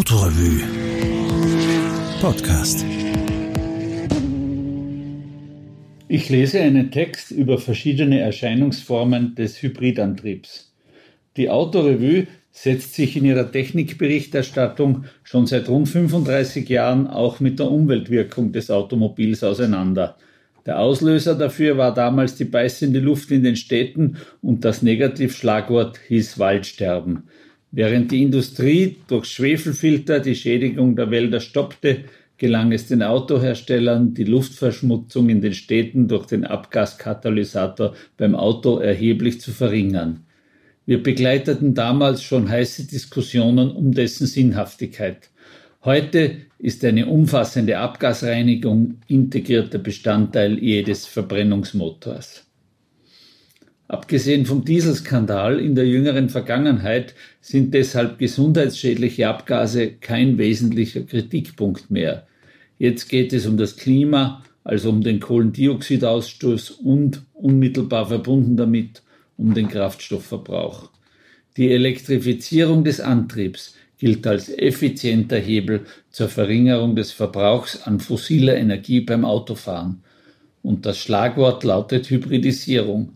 Autorevue Podcast. Ich lese einen Text über verschiedene Erscheinungsformen des Hybridantriebs. Die Autorevue setzt sich in ihrer Technikberichterstattung schon seit rund 35 Jahren auch mit der Umweltwirkung des Automobils auseinander. Der Auslöser dafür war damals die beißende Luft in den Städten und das Negativschlagwort hieß Waldsterben. Während die Industrie durch Schwefelfilter die Schädigung der Wälder stoppte, gelang es den Autoherstellern, die Luftverschmutzung in den Städten durch den Abgaskatalysator beim Auto erheblich zu verringern. Wir begleiteten damals schon heiße Diskussionen um dessen Sinnhaftigkeit. Heute ist eine umfassende Abgasreinigung integrierter Bestandteil jedes Verbrennungsmotors. Abgesehen vom Dieselskandal in der jüngeren Vergangenheit sind deshalb gesundheitsschädliche Abgase kein wesentlicher Kritikpunkt mehr. Jetzt geht es um das Klima, also um den Kohlendioxidausstoß und unmittelbar verbunden damit um den Kraftstoffverbrauch. Die Elektrifizierung des Antriebs gilt als effizienter Hebel zur Verringerung des Verbrauchs an fossiler Energie beim Autofahren. Und das Schlagwort lautet Hybridisierung.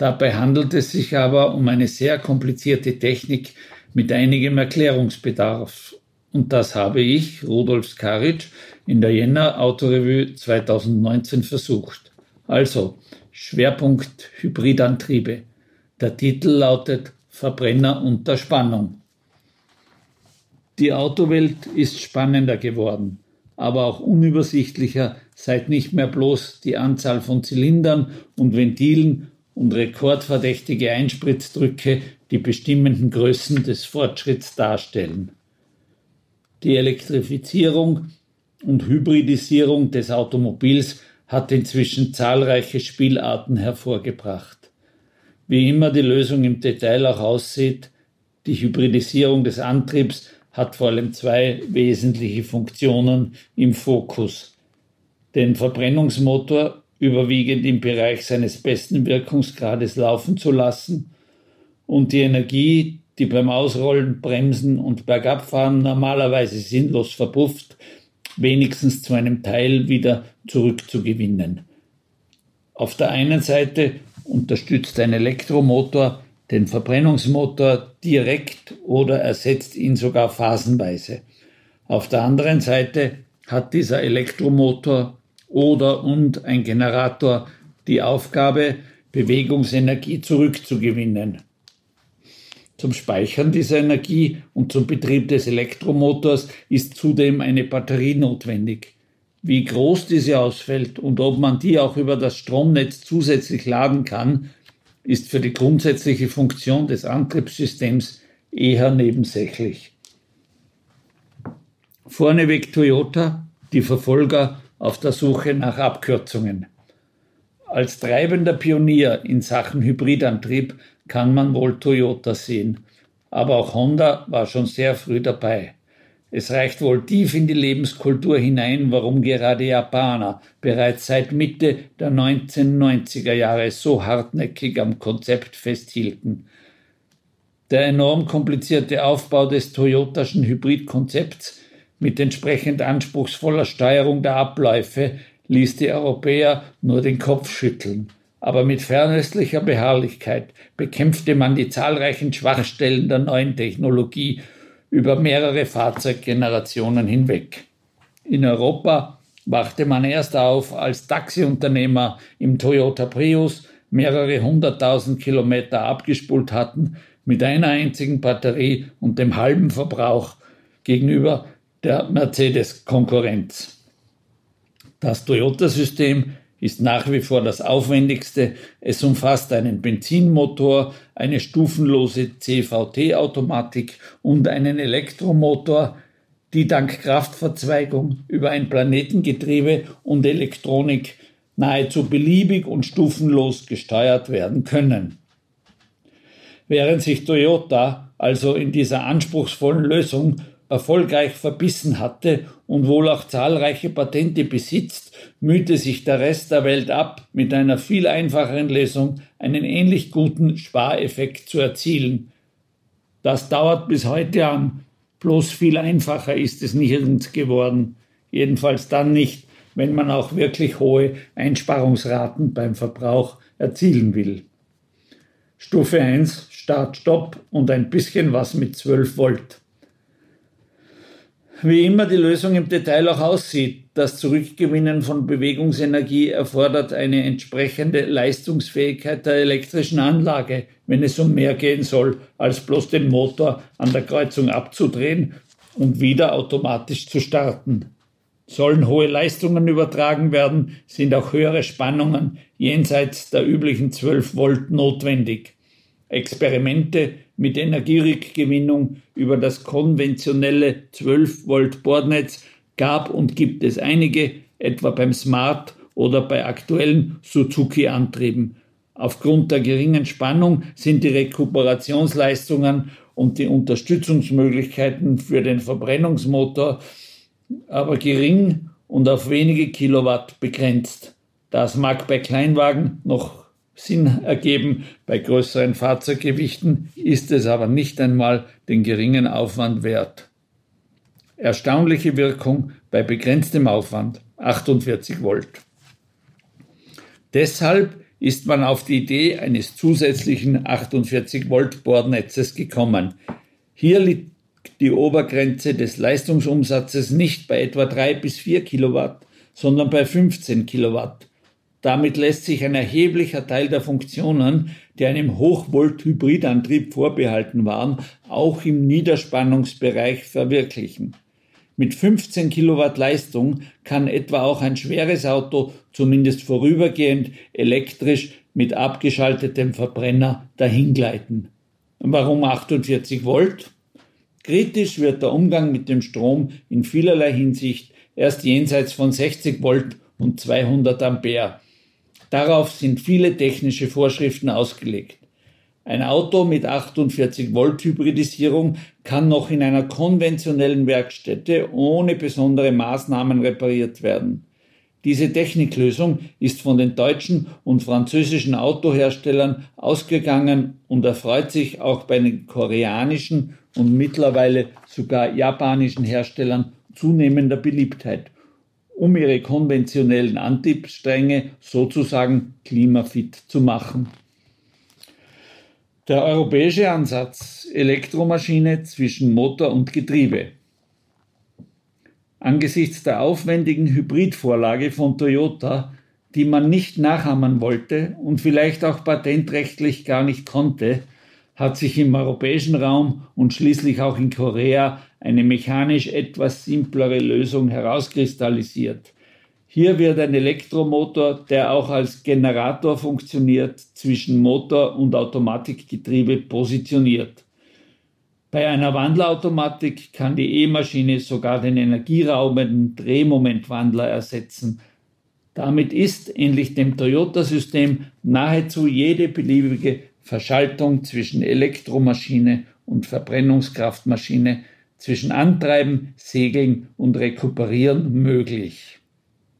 Dabei handelt es sich aber um eine sehr komplizierte Technik mit einigem Erklärungsbedarf. Und das habe ich, Rudolf Skaric, in der Jänner Autorevue 2019 versucht. Also, Schwerpunkt Hybridantriebe. Der Titel lautet Verbrenner unter Spannung. Die Autowelt ist spannender geworden, aber auch unübersichtlicher, seit nicht mehr bloß die Anzahl von Zylindern und Ventilen und rekordverdächtige Einspritzdrücke die bestimmenden Größen des Fortschritts darstellen. Die Elektrifizierung und Hybridisierung des Automobils hat inzwischen zahlreiche Spielarten hervorgebracht. Wie immer die Lösung im Detail auch aussieht, die Hybridisierung des Antriebs hat vor allem zwei wesentliche Funktionen im Fokus. Den Verbrennungsmotor überwiegend im Bereich seines besten Wirkungsgrades laufen zu lassen und die Energie, die beim Ausrollen, Bremsen und Bergabfahren normalerweise sinnlos verpufft, wenigstens zu einem Teil wieder zurückzugewinnen. Auf der einen Seite unterstützt ein Elektromotor den Verbrennungsmotor direkt oder ersetzt ihn sogar phasenweise. Auf der anderen Seite hat dieser Elektromotor oder und ein Generator die Aufgabe, Bewegungsenergie zurückzugewinnen. Zum Speichern dieser Energie und zum Betrieb des Elektromotors ist zudem eine Batterie notwendig. Wie groß diese ausfällt und ob man die auch über das Stromnetz zusätzlich laden kann, ist für die grundsätzliche Funktion des Antriebssystems eher nebensächlich. Vorneweg Toyota, die Verfolger auf der Suche nach Abkürzungen. Als treibender Pionier in Sachen Hybridantrieb kann man wohl Toyota sehen, aber auch Honda war schon sehr früh dabei. Es reicht wohl tief in die Lebenskultur hinein, warum gerade Japaner bereits seit Mitte der 1990er Jahre so hartnäckig am Konzept festhielten. Der enorm komplizierte Aufbau des Toyotaschen Hybridkonzepts mit entsprechend anspruchsvoller Steuerung der Abläufe ließ die Europäer nur den Kopf schütteln. Aber mit fernöstlicher Beharrlichkeit bekämpfte man die zahlreichen Schwachstellen der neuen Technologie über mehrere Fahrzeuggenerationen hinweg. In Europa wachte man erst auf, als Taxiunternehmer im Toyota Prius mehrere hunderttausend Kilometer abgespult hatten mit einer einzigen Batterie und dem halben Verbrauch gegenüber der Mercedes-Konkurrenz. Das Toyota-System ist nach wie vor das aufwendigste. Es umfasst einen Benzinmotor, eine stufenlose CVT-Automatik und einen Elektromotor, die dank Kraftverzweigung über ein Planetengetriebe und Elektronik nahezu beliebig und stufenlos gesteuert werden können. Während sich Toyota also in dieser anspruchsvollen Lösung erfolgreich verbissen hatte und wohl auch zahlreiche Patente besitzt, mühte sich der Rest der Welt ab, mit einer viel einfacheren Lösung einen ähnlich guten Spareffekt zu erzielen. Das dauert bis heute an, Bloß viel einfacher ist es nirgends geworden. Jedenfalls dann nicht, wenn man auch wirklich hohe Einsparungsraten beim Verbrauch erzielen will. Stufe 1 Start, Stopp und ein bisschen was mit 12 Volt. Wie immer die Lösung im Detail auch aussieht, das Zurückgewinnen von Bewegungsenergie erfordert eine entsprechende Leistungsfähigkeit der elektrischen Anlage, wenn es um mehr gehen soll, als bloß den Motor an der Kreuzung abzudrehen und wieder automatisch zu starten. Sollen hohe Leistungen übertragen werden, sind auch höhere Spannungen jenseits der üblichen 12 Volt notwendig. Experimente mit Energierückgewinnung über das konventionelle 12 Volt Bordnetz gab und gibt es einige, etwa beim Smart oder bei aktuellen Suzuki-Antrieben. Aufgrund der geringen Spannung sind die Rekuperationsleistungen und die Unterstützungsmöglichkeiten für den Verbrennungsmotor aber gering und auf wenige Kilowatt begrenzt. Das mag bei Kleinwagen noch Sinn ergeben, bei größeren Fahrzeuggewichten ist es aber nicht einmal den geringen Aufwand wert. Erstaunliche Wirkung bei begrenztem Aufwand 48 Volt. Deshalb ist man auf die Idee eines zusätzlichen 48 Volt Bohrnetzes gekommen. Hier liegt die Obergrenze des Leistungsumsatzes nicht bei etwa 3 bis 4 Kilowatt, sondern bei 15 Kilowatt. Damit lässt sich ein erheblicher Teil der Funktionen, die einem Hochvolt-Hybridantrieb vorbehalten waren, auch im Niederspannungsbereich verwirklichen. Mit 15 Kilowatt Leistung kann etwa auch ein schweres Auto zumindest vorübergehend elektrisch mit abgeschaltetem Verbrenner dahingleiten. Warum 48 Volt? Kritisch wird der Umgang mit dem Strom in vielerlei Hinsicht erst jenseits von 60 Volt und 200 Ampere. Darauf sind viele technische Vorschriften ausgelegt. Ein Auto mit 48 Volt Hybridisierung kann noch in einer konventionellen Werkstätte ohne besondere Maßnahmen repariert werden. Diese Techniklösung ist von den deutschen und französischen Autoherstellern ausgegangen und erfreut sich auch bei den koreanischen und mittlerweile sogar japanischen Herstellern zunehmender Beliebtheit, um ihre konventionellen Antriebsstränge sozusagen klimafit zu machen. Der europäische Ansatz Elektromaschine zwischen Motor und Getriebe. Angesichts der aufwendigen Hybridvorlage von Toyota, die man nicht nachahmen wollte und vielleicht auch patentrechtlich gar nicht konnte, hat sich im europäischen Raum und schließlich auch in Korea eine mechanisch etwas simplere Lösung herauskristallisiert, hier wird ein Elektromotor, der auch als Generator funktioniert, zwischen Motor und Automatikgetriebe positioniert. Bei einer Wandlerautomatik kann die E-Maschine sogar den energieraubenden Drehmomentwandler ersetzen. Damit ist, ähnlich dem Toyota-System, nahezu jede beliebige Verschaltung zwischen Elektromaschine und Verbrennungskraftmaschine, zwischen Antreiben, Segeln und Rekuperieren möglich.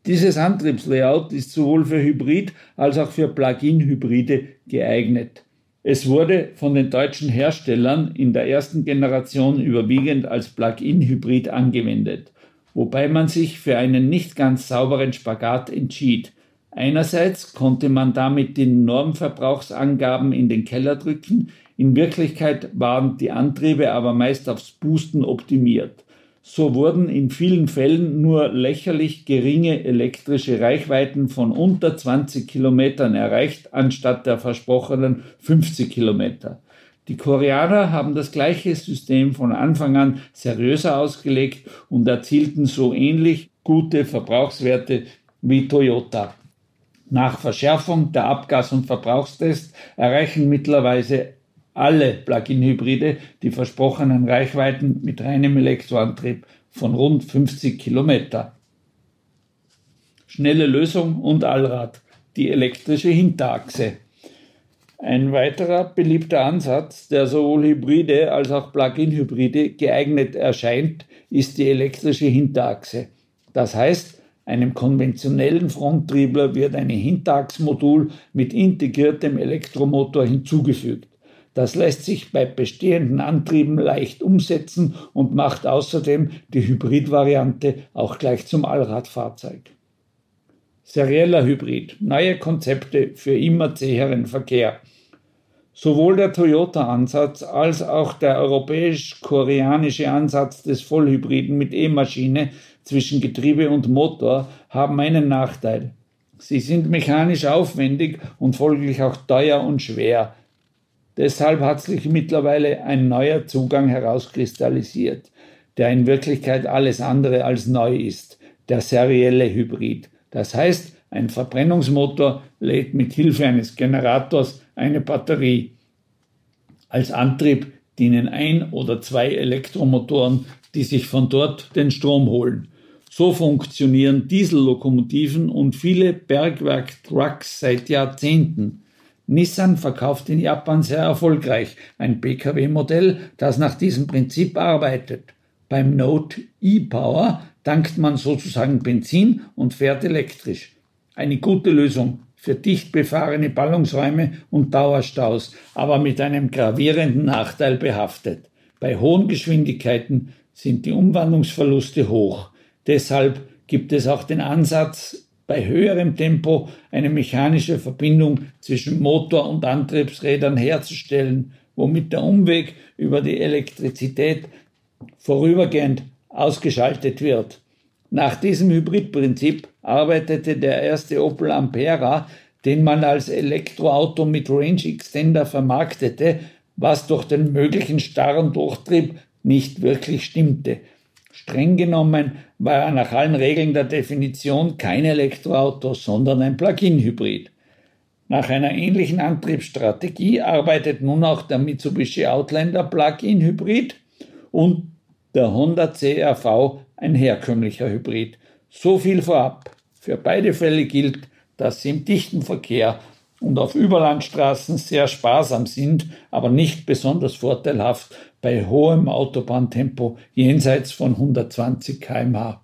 Dieses Antriebslayout ist sowohl für Hybrid als auch für Plug-in-Hybride geeignet. Es wurde von den deutschen Herstellern in der ersten Generation überwiegend als Plug-in-Hybrid angewendet, wobei man sich für einen nicht ganz sauberen Spagat entschied. Einerseits konnte man damit die Normverbrauchsangaben in den Keller drücken, in Wirklichkeit waren die Antriebe aber meist aufs Boosten optimiert. So wurden in vielen Fällen nur lächerlich geringe elektrische Reichweiten von unter 20 Kilometern erreicht, anstatt der versprochenen 50 Kilometer. Die Koreaner haben das gleiche System von Anfang an seriöser ausgelegt und erzielten so ähnlich gute Verbrauchswerte wie Toyota. Nach Verschärfung der Abgas- und Verbrauchstests erreichen mittlerweile alle Plug-in-Hybride die versprochenen Reichweiten mit reinem Elektroantrieb von rund 50 Kilometer. Schnelle Lösung und Allrad, die elektrische Hinterachse. Ein weiterer beliebter Ansatz, der sowohl Hybride als auch Plug-in-Hybride geeignet erscheint, ist die elektrische Hinterachse. Das heißt, einem konventionellen Fronttriebler wird ein Hinterachsmodul mit integriertem Elektromotor hinzugefügt. Das lässt sich bei bestehenden Antrieben leicht umsetzen und macht außerdem die Hybridvariante auch gleich zum Allradfahrzeug. Serieller Hybrid, neue Konzepte für immer zäheren Verkehr. Sowohl der Toyota-Ansatz als auch der europäisch-koreanische Ansatz des Vollhybriden mit E-Maschine zwischen Getriebe und Motor haben einen Nachteil. Sie sind mechanisch aufwendig und folglich auch teuer und schwer. Deshalb hat sich mittlerweile ein neuer Zugang herauskristallisiert, der in Wirklichkeit alles andere als neu ist, der serielle Hybrid. Das heißt, ein Verbrennungsmotor lädt mit Hilfe eines Generators eine Batterie. Als Antrieb dienen ein oder zwei Elektromotoren, die sich von dort den Strom holen. So funktionieren Diesellokomotiven und viele Bergwerktrucks seit Jahrzehnten. Nissan verkauft in Japan sehr erfolgreich ein Pkw-Modell, das nach diesem Prinzip arbeitet. Beim Note e-Power tankt man sozusagen Benzin und fährt elektrisch. Eine gute Lösung für dicht befahrene Ballungsräume und Dauerstaus, aber mit einem gravierenden Nachteil behaftet. Bei hohen Geschwindigkeiten sind die Umwandlungsverluste hoch. Deshalb gibt es auch den Ansatz, bei höherem Tempo eine mechanische Verbindung zwischen Motor und Antriebsrädern herzustellen, womit der Umweg über die Elektrizität vorübergehend ausgeschaltet wird. Nach diesem Hybridprinzip arbeitete der erste Opel Ampera, den man als Elektroauto mit Range Extender vermarktete, was durch den möglichen starren Durchtrieb nicht wirklich stimmte. Streng genommen war er nach allen Regeln der Definition kein Elektroauto, sondern ein Plug-in-Hybrid. Nach einer ähnlichen Antriebsstrategie arbeitet nun auch der Mitsubishi Outlander Plug-in-Hybrid und der Honda CRV ein herkömmlicher Hybrid. So viel vorab. Für beide Fälle gilt, dass sie im dichten Verkehr und auf Überlandstraßen sehr sparsam sind, aber nicht besonders vorteilhaft bei hohem Autobahntempo jenseits von 120 km/h.